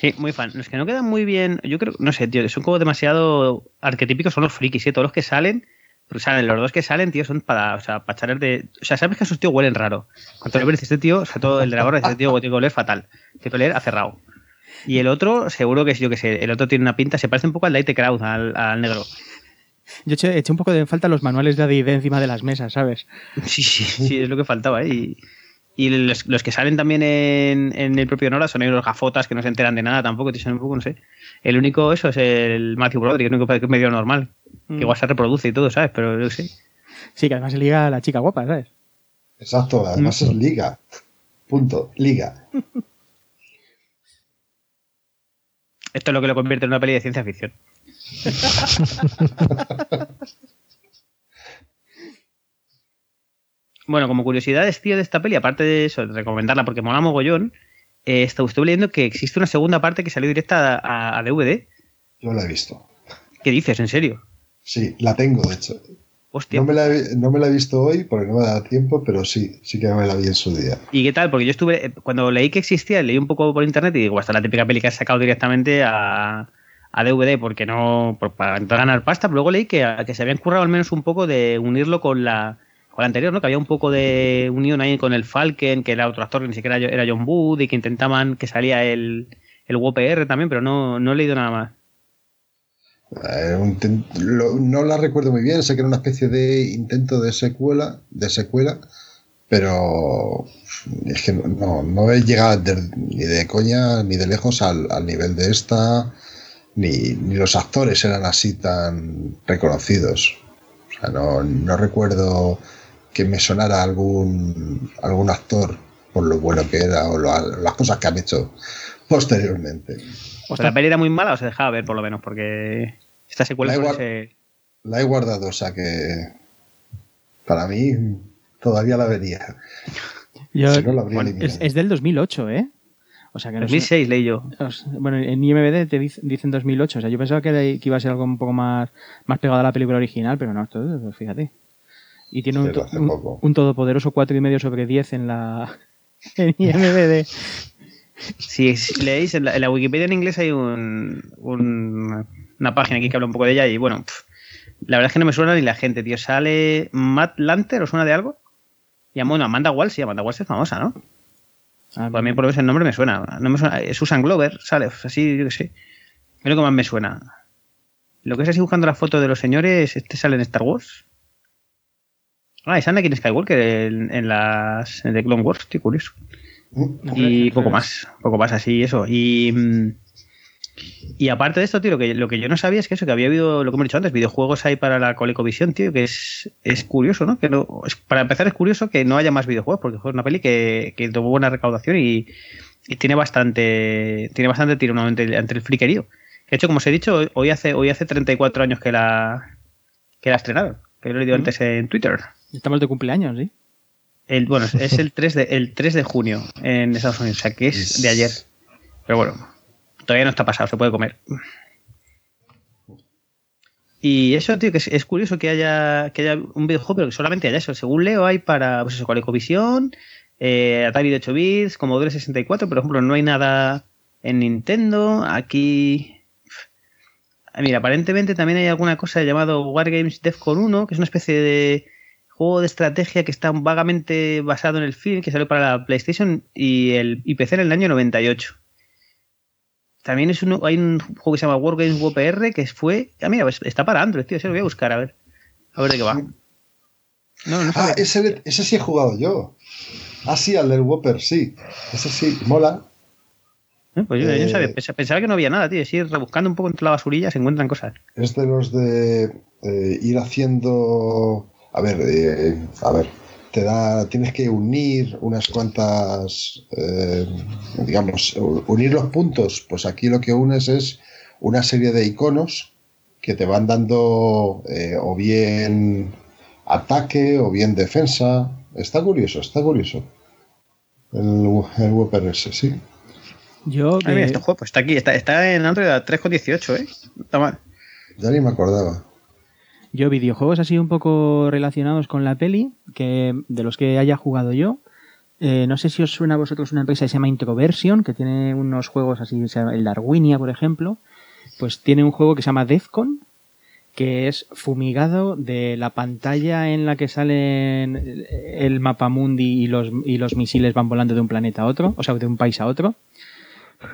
Sí, muy fan. Los que no quedan muy bien, yo creo, no sé, tío, son como demasiado arquetípicos, son los frikis, ¿eh? Todos los que salen, pero salen, los dos que salen, tío, son para, o sea, para echar de. O sea, sabes que esos tíos huelen raro. Cuando le ves este tío, o sea, todo el de la gorra, este tío tiene que oler fatal. Tiene que oler a cerrado. Y el otro, seguro que es yo que sé, el otro tiene una pinta, se parece un poco al Light Crowd, al, al negro. Yo eché, eché un poco de falta los manuales de AD&D encima de las mesas, ¿sabes? Sí, sí, sí, es lo que faltaba, ¿eh? Y, y los, los que salen también en, en el propio Nora son los gafotas que no se enteran de nada tampoco, un poco, no sé. El único, eso, es el Matthew Broderick, el único que es medio normal. Mm. Que igual se reproduce y todo, ¿sabes? Pero yo sé. Sí, que además se liga a la chica guapa, ¿sabes? Exacto, además es liga. Punto, liga. Esto es lo que lo convierte en una peli de ciencia ficción. bueno, como curiosidades, tío, de esta peli, aparte de eso, de recomendarla porque mola mogollón, eh, estu- estuve leyendo que existe una segunda parte que salió directa a, DVD. Yo la he visto. ¿Qué dices? ¿En serio? Sí, la tengo, de hecho. Hostia. No me, la he, no me la he visto hoy porque no me da tiempo, pero sí, sí que me la vi en su día. ¿Y qué tal? Porque yo estuve, eh, cuando leí que existía, leí un poco por internet y digo, es la típica peli que has sacado directamente a, a DVD porque no, por- para ganar pasta, pero luego leí que, que se habían currado al menos un poco de unirlo con la, anterior, ¿no? Que había un poco de unión ahí con el Falcon, que era otro actor que ni siquiera era John Wood y que intentaban que salía el, el UPR también, pero no, no he leído nada más. Eh, lo- no la recuerdo muy bien, sé que era una especie de intento de secuela, de secuela, pero es que no, no, he llegado ni de coña ni de lejos al, al nivel de esta, ni, ni los actores eran así tan reconocidos. O sea, no, no recuerdo que me sonara algún, algún actor por lo bueno que era o lo- las cosas que han hecho posteriormente. Pues la peli era muy mala o se dejaba ver por lo menos, porque esta secuela igual. ser- La he guardado, o sea que para mí todavía la vería. Yo- Si no, la habría bueno, es, es del 2008, ¿eh? O sea que no es- 2006 leí yo. Bueno, en IMBD te dic- dicen 2008. O sea, yo pensaba que, que iba a ser algo un poco más, más pegado a la película original, pero no, esto, fíjate. Y tiene un, un, poco. un todopoderoso 4,5 sobre 10 en la en IMBD. Si, si leéis, en la, en la Wikipedia en inglés hay un, un- una página aquí que habla un poco de ella y bueno, la verdad es que no me suena ni la gente, tío. Sale Matt Lanter, ¿os suena de algo? Y bueno, Amanda Walsh, sí, Amanda Walsh es famosa, ¿no? Ah, Pues a mí por lo menos el nombre me suena. No me suena. eh, Susan Glover, sale, pues así, yo qué sé. Es lo que más me suena. Lo que es así buscando las fotos de los señores, este sale en Star Wars. Ah, sale Anakin Skywalker en, en las en The Clone Wars, tío, curioso. Y poco más, poco más así, eso. Y, mm, y aparte de esto, tío, lo que, lo que yo no sabía es que eso, que había habido, lo que hemos dicho antes, videojuegos hay para la ColecoVision, tío, que es, es curioso, ¿no? Que no es- para empezar es curioso que no haya más videojuegos, porque es una peli que, que tuvo buena recaudación y, y tiene bastante tiene bastante tiro ¿no? ante, el- friquerío. De hecho, como os he dicho, hoy- hace, hoy hace 34 años que la, que la estrenaron, que lo he leído Mm. antes en Twitter. Estamos de cumpleaños, ¿sí? El, bueno, es- el 3, de, el 3 de junio en Estados Unidos, o sea que es de ayer. Pero bueno, todavía no está pasado, se puede comer. Y eso, tío, que es, es curioso que haya, que haya un videojuego, pero que solamente haya eso. Según leo, hay para, pues eso, ColecoVision, eh, Atari de 8 bits, Commodore 64, por ejemplo, no hay nada en Nintendo. Aquí. Mira, aparentemente también hay alguna cosa llamado Wargames Defcon 1, que es una especie de juego de estrategia que está vagamente basado en el film que salió para la PlayStation y el y PC en el año 98. También es uno, hay un juego que se llama Wargames WPR que fue. Ah, mira, pues está para Android, tío. Se lo voy a buscar, a ver. A ver de qué va. No, no Ah, sabía. ese, ese sí he jugado yo. Ah, sí, al del Whopper, sí. Ese sí, mola. Eh, Pues yo, yo eh, sabía, Pens- pensaba que no había nada, tío. Si rebuscando un poco entre la basurilla se encuentran cosas. Es de los de eh, ir haciendo. A ver, eh, a ver. Te da. Tienes que unir unas cuantas. eh, digamos, unir los puntos. Pues aquí lo que unes es una serie de iconos que te van dando eh, o bien ataque o bien defensa. Está curioso, está curioso. El, el WPRS, sí. Yo, Ah, mira, eh, este juego pues está aquí, está, está en Android a 3,18, ¿eh? Está mal. Ya ni me acordaba. Yo videojuegos así un poco relacionados con la peli, que de los que haya jugado yo. Eh, no sé si os suena a vosotros una empresa que se llama Introversion, que tiene unos juegos así, el Darwinia, por ejemplo. Pues tiene un juego que se llama Defcon, que es fumigado de la pantalla en la que salen el mapamundi y los, y los misiles van volando de un planeta a otro, o sea, de un país a otro.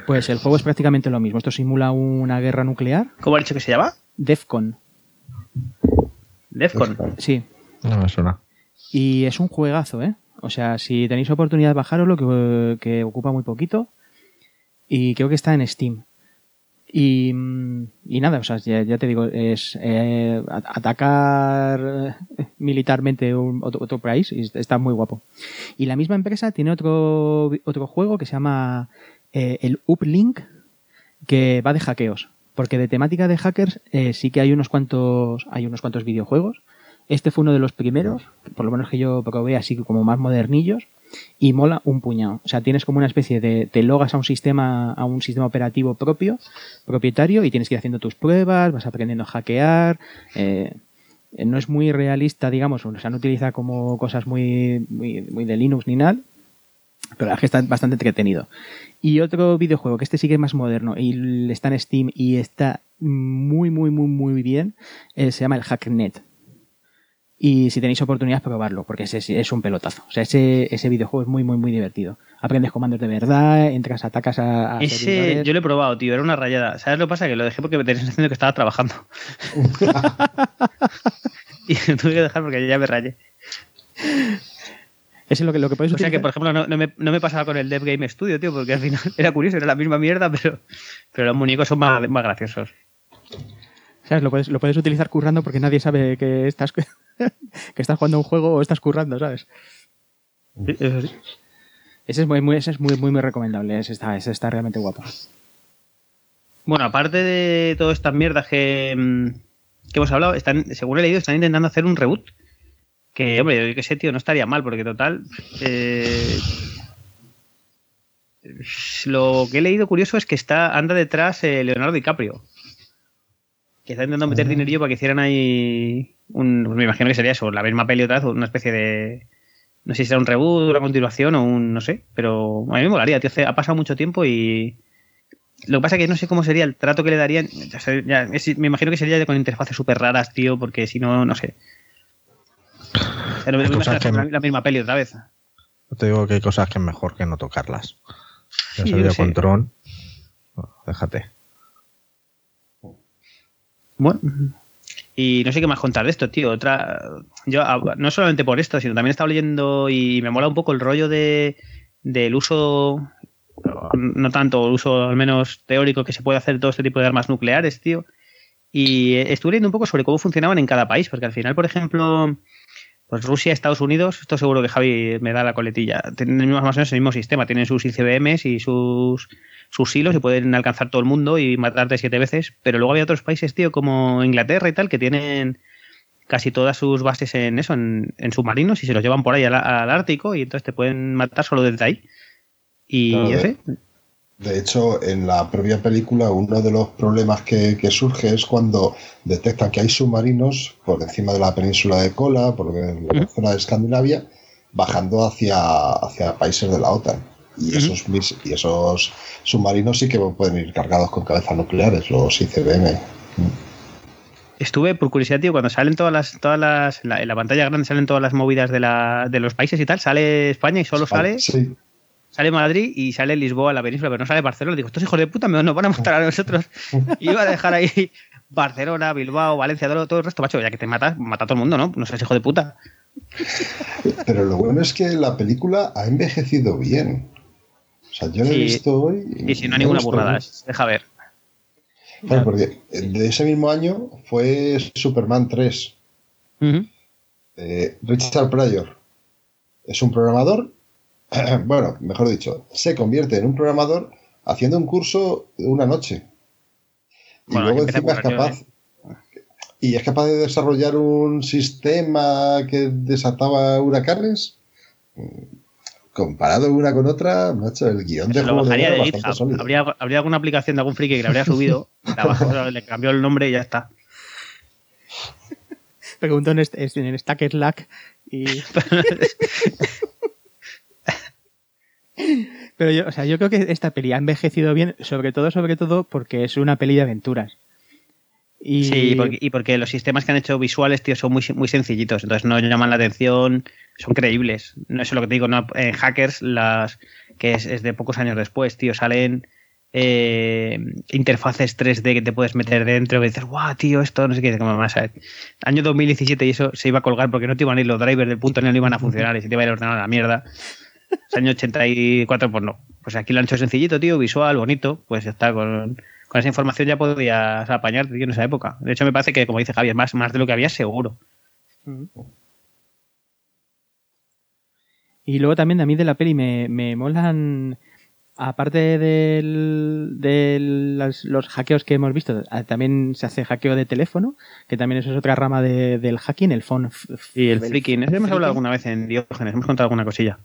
Pues el juego es prácticamente lo mismo. Esto simula una guerra nuclear. ¿Cómo ha dicho que se llama? Defcon, Defcon. sí. No me suena. Y es un juegazo, ¿eh? O sea, si tenéis oportunidad de bajaroslo, que, que ocupa muy poquito. Y creo que está en Steam. Y, y nada, o sea, ya, ya te digo, es eh, atacar eh, militarmente un- otro, otro país y está muy guapo. Y la misma empresa tiene otro, otro juego que se llama eh, el Uplink, que va de hackeos. Porque de temática de hackers eh, sí que hay unos cuantos, hay unos cuantos videojuegos. Este fue uno de los primeros, por lo menos que yo probé así como más modernillos, y mola un puñado. O sea, tienes como una especie de, te logas a un sistema, a un sistema operativo propio, propietario, y tienes que ir haciendo tus pruebas, vas aprendiendo a hackear. eh, no es muy realista, digamos, o sea, no utiliza como cosas muy, muy de Linux ni nada, pero la verdad es que está bastante entretenido. Y otro videojuego, que este sí que es más moderno, y está en Steam y está muy, muy, muy, muy bien, eh, se llama el Hacknet. Y si tenéis oportunidad, probarlo, porque sí es un pelotazo. O sea, ese, ese videojuego es muy, muy, muy divertido. Aprendes comandos de verdad, entras, atacas a, a Ese yo lo he probado, tío, era una rayada. ¿Sabes lo que pasa? Que lo dejé porque me tenía la sensación que estaba trabajando. y lo tuve que dejar porque ya me rayé. Ese es lo que, lo que podéis O sea que, por ejemplo, no, no me, no me pasaba con el Dev Game Studio, tío, porque al final era curioso, era la misma mierda, pero, pero los muñecos son más, más graciosos. ¿Sabes? Lo puedes, lo puedes utilizar currando porque nadie sabe que estás, que estás jugando un juego o estás currando, ¿sabes? Sí, Eso sí. Ese es muy, muy, ese es muy, muy, muy recomendable. Ese está, ese está realmente guapo. Bueno, aparte de todas estas mierdas que, mm, que hemos hablado, están, según he leído, están intentando hacer un reboot. Que, hombre, yo qué sé, tío, no estaría mal, porque total. eh, lo que he leído curioso es que está anda detrás eh, Leonardo DiCaprio. Que está intentando meter dinerillo para que hicieran ahí. Un, pues me imagino que sería eso, la misma peli otra vez, una especie de. No sé si será un reboot, una continuación o un. No sé, pero a mí me molaría, tío. Ha pasado mucho tiempo y. Lo que pasa es que no sé cómo sería el trato que le darían. ya, es- me imagino que sería con interfaces súper raras, tío, porque si no, no sé. O sea, no me Hay me cosas que- la misma peli otra vez. Te digo que hay cosas que es mejor que no tocarlas. Ya Sí, sé. con Tron. Déjate. Bueno. Y no sé qué más contar de esto, tío. Otra. Yo, no solamente por esto, sino también he estado leyendo y me mola un poco el rollo de del uso. No tanto el uso, al menos teórico, que se puede hacer todo este tipo de armas nucleares, tío. Y eh, estuve leyendo un poco sobre cómo funcionaban en cada país, porque al final, por ejemplo, pues Rusia, Estados Unidos, esto seguro que Javi me da la coletilla, tienen más o menos el mismo sistema, tienen sus ICBMs y sus, sus hilos y pueden alcanzar todo el mundo y matarte siete veces, pero luego había otros países, tío, como Inglaterra y tal, que tienen casi todas sus bases en eso, en, en submarinos y se los llevan por ahí al, al Ártico y entonces te pueden matar solo desde ahí. Y Claro, ya de- hecho, en la propia película, uno de los problemas que, que surge es cuando detectan que hay submarinos por encima de la península de Kola, por la zona de Escandinavia, bajando hacia, hacia países de la OTAN. Y, esos, y esos submarinos sí que pueden ir cargados con cabezas nucleares, los ICBM. estuve por curiosidad, tío, cuando salen todas las, todas las, en la, en la pantalla grande salen todas las movidas de, la, de los países y tal, sale España y solo sale Sí, sale Madrid y sale Lisboa, la península, pero no sale Barcelona. Digo, estos hijos de puta nos van a matar a nosotros. Y iba a dejar ahí Barcelona, Bilbao, Valencia, todo, el resto, macho, ya que te matas, mata a todo el mundo, ¿no? No seas hijo de puta. pero lo bueno es que la película ha envejecido bien. O sea, yo la he visto hoy. Y si no, me ninguna burrada. Deja ver. Claro, porque de ese mismo año fue Superman 3. Ujú. Eh, Richard Pryor es un programador, bueno, mejor dicho, se convierte en un programador haciendo un curso de una noche. Y Bueno, luego encima es capaz. Y es capaz de desarrollar un sistema que desataba huracanes. Mm, Comparado una con otra, macho, el guion de Se lo de bajaría de GitHub. sólido. Habría, habría alguna aplicación de algún friki que le habría subido, la bajó, le cambió el nombre y ya está. Preguntó en, este- en el Stack Slack y... Pero yo, o sea, yo creo que esta peli ha envejecido bien, sobre todo, sobre todo, porque es una peli de aventuras. Y Sí, porque- y porque los sistemas que han hecho visuales, tío, son muy, muy sencillitos, entonces no llaman la atención, son creíbles. No eso es lo que te digo, no, en hackers, las que es, es de pocos años después, tío, salen eh, interfaces 3D que te puedes meter dentro y dices, guau, tío, esto no sé qué, como más. Año 2017 y eso se iba a colgar porque no te iban a ir los drivers del punto, no iban a funcionar y se te iba a ir el ordenador a la mierda. Es año 84, pues no. Pues aquí lo han hecho sencillito, tío, visual, bonito, pues ya está, con, con esa información ya podías apañarte, tío, en esa época. De hecho, me parece que, como dice Javier, más, más de lo que había seguro. Y luego también a mí de la peli me, me molan, aparte de las- los hackeos que hemos visto, ah, también se hace hackeo de teléfono, que también eso es otra rama de- del hacking, el phone. Y el freaking, eso hemos hablado alguna vez en Diógenes, hemos contado alguna cosilla.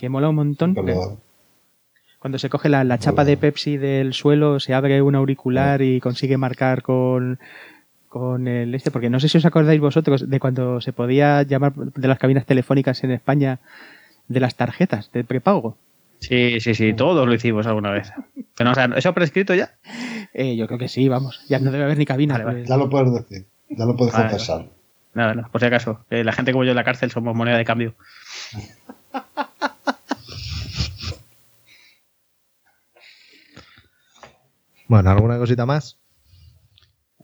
Que mola un montón. Pero- Cuando se coge la, la chapa de Pepsi del suelo, se abre un auricular y consigue marcar con, con el este, porque no sé si os acordáis vosotros de cuando se podía llamar de las cabinas telefónicas en España de las tarjetas de prepago. Sí, sí, sí, todos lo hicimos alguna vez. Pero, o sea, ¿eso prescrito ya? Eh, yo creo que sí, vamos. Ya no debe haber ni cabina. Vale, vale. pues. Ya lo puedes decir, ya lo puedes Vale, confesar. Nada, no, por si acaso. Eh, la gente como yo en la cárcel somos moneda de cambio. Bueno, ¿alguna cosita más?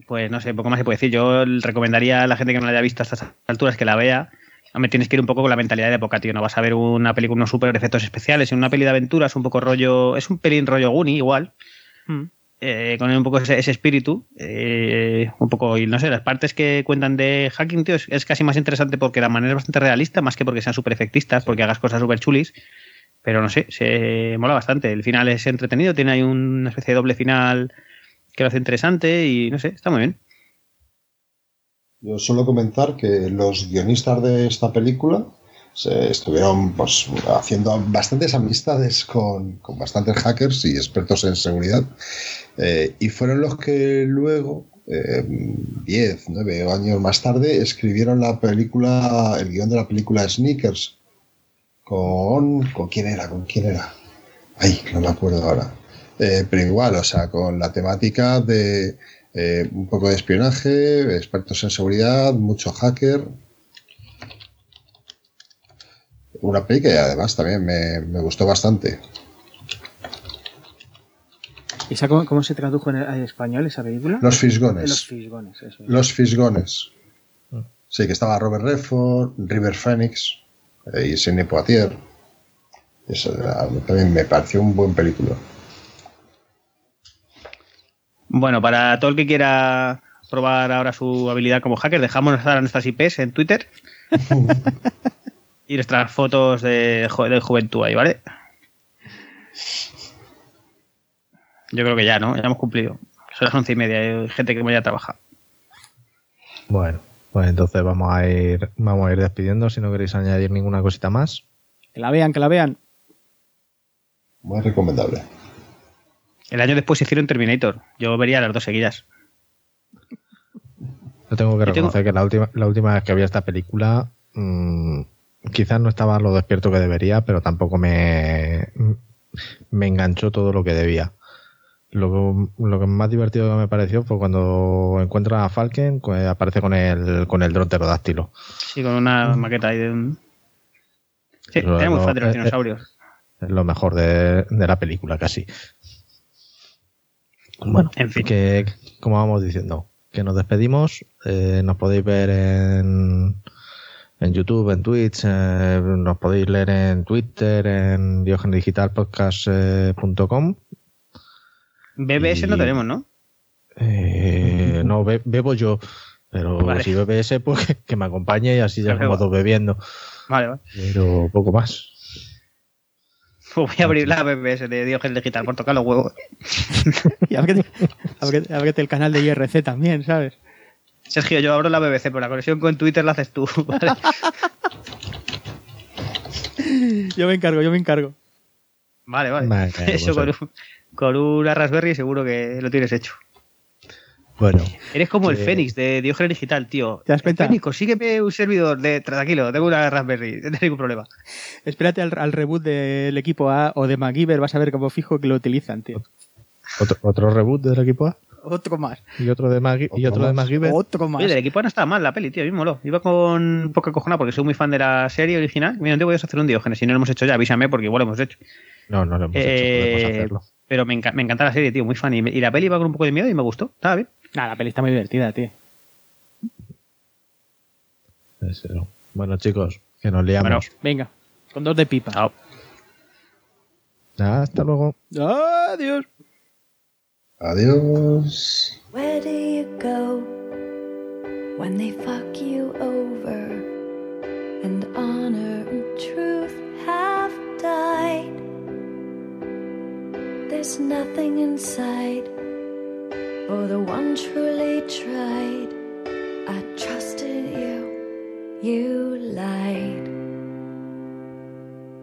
Pues no sé, poco más se puede decir. Yo recomendaría a la gente que no la haya visto a estas alturas que la vea. Me tienes que ir un poco con la mentalidad de época, tío. No vas a ver una película con unos super efectos especiales. En una peli de aventuras, un poco rollo. Es un pelín rollo Goonie, igual. Mm. eh, con un poco ese, ese espíritu. eh, un poco, y no sé, las partes que cuentan de hacking, tío, es, es casi más interesante porque la manera es bastante realista, más que porque sean súper efectistas, porque hagas cosas súper chulis. Pero no sé, se mola bastante. El final es entretenido, tiene ahí una especie de doble final que lo hace interesante y no sé, está muy bien. Yo suelo comentar que los guionistas de esta película se estuvieron pues, haciendo bastantes amistades con, con bastantes hackers y expertos en seguridad. Eh, y fueron los que luego, 10, eh, 9 años más tarde, escribieron la película, el guion de la película Sneakers. Con. ¿Con quién era? ¿Con quién era? Ay, no me acuerdo ahora. Eh, pero igual, o sea, con la temática de eh, un poco de espionaje, expertos en seguridad, mucho hacker. Una peli que además también me, gustó bastante. ¿Y cómo, se tradujo en, español esa película? Los Fisgones. Los Fisgones, eso. Los Fisgones. Sí, que estaba Robert Redford, River Phoenix eh, y Sidney Poitier. Eso también me pareció un buen película. Bueno, para todo el que quiera probar ahora su habilidad como hacker, dejamos nuestras IPs en Twitter y nuestras fotos de, de juventud ahí, ¿vale? Yo creo que ya, ¿no? Ya hemos cumplido. Son las once y media, hay gente que me a trabajar. Bueno, pues entonces vamos a ir, vamos a ir despidiendo si no queréis añadir ninguna cosita más. Que la vean, que la vean. Muy recomendable. El año después hicieron Terminator. Yo vería las dos seguidas. Yo tengo que reconocer que la última, la última vez que vi esta película, mm, quizás no estaba lo despierto que debería, pero tampoco me, me enganchó todo lo que debía. Lo, lo que más divertido que me pareció fue cuando encuentra a Falken, pues aparece con el, con el dron pterodáctilo. Sí, con una maqueta ahí de un. Sí, de los dinosaurios. Es lo mejor de, de la película, casi. Bueno, en fin. que como vamos diciendo, que nos despedimos. Eh, nos podéis ver en, en YouTube, en Twitch, eh, nos podéis leer en Twitter, en diogenedigitalpodcast.com. BBS no tenemos, ¿no? Eh, no, bebo yo. Pero si BBS, pues que, me acompañe y así ya estamos todos bebiendo. Vale, vale. Pero poco más. Voy a abrir la BBS de Diógenes Digital por tocar los huevos. y ábrete, el canal de IRC también, ¿sabes? Sergio, yo abro la BBC, pero la conexión con Twitter la haces tú, ¿vale? yo me encargo, yo me encargo. Vale, vale. Eso pues con, con, una Raspberry seguro que lo tienes hecho. Bueno. Eres como el Fénix de Diógenes Digital, tío. ¿Te has cuenta? Fénix, consígueme un servidor de. Tranquilo, tengo una Raspberry, no tengo ningún problema. Espérate al, reboot del equipo A o de MacGyver, vas a ver cómo fijo que lo utilizan, tío. ¿Otro, reboot del equipo A? Otro más. ¿Y otro de, Mag ¿y otro de MacGyver? Otro más. Oye, del equipo A no estaba mal la peli, tío, a mí moló. Iba con poca cojona porque soy muy fan de la serie original. Mira, te voy a hacer un Diógenes. Si no lo hemos hecho ya, avísame porque igual lo hemos hecho. No, no lo hemos hecho, podemos eh, hacerlo. Pero me, me, encanta la serie, tío, muy fan. Y, y, la peli iba con un poco de miedo y me gustó. Estaba bien. Nada, la peli está muy divertida, tío. Bueno, chicos, que nos liamos. venga, con dos de pipa. Chao. Hasta luego. Adiós. Adiós. Where do you go when they fuck you over and honor and truth have died? There's nothing inside for the one truly tried. I trusted you, you lied.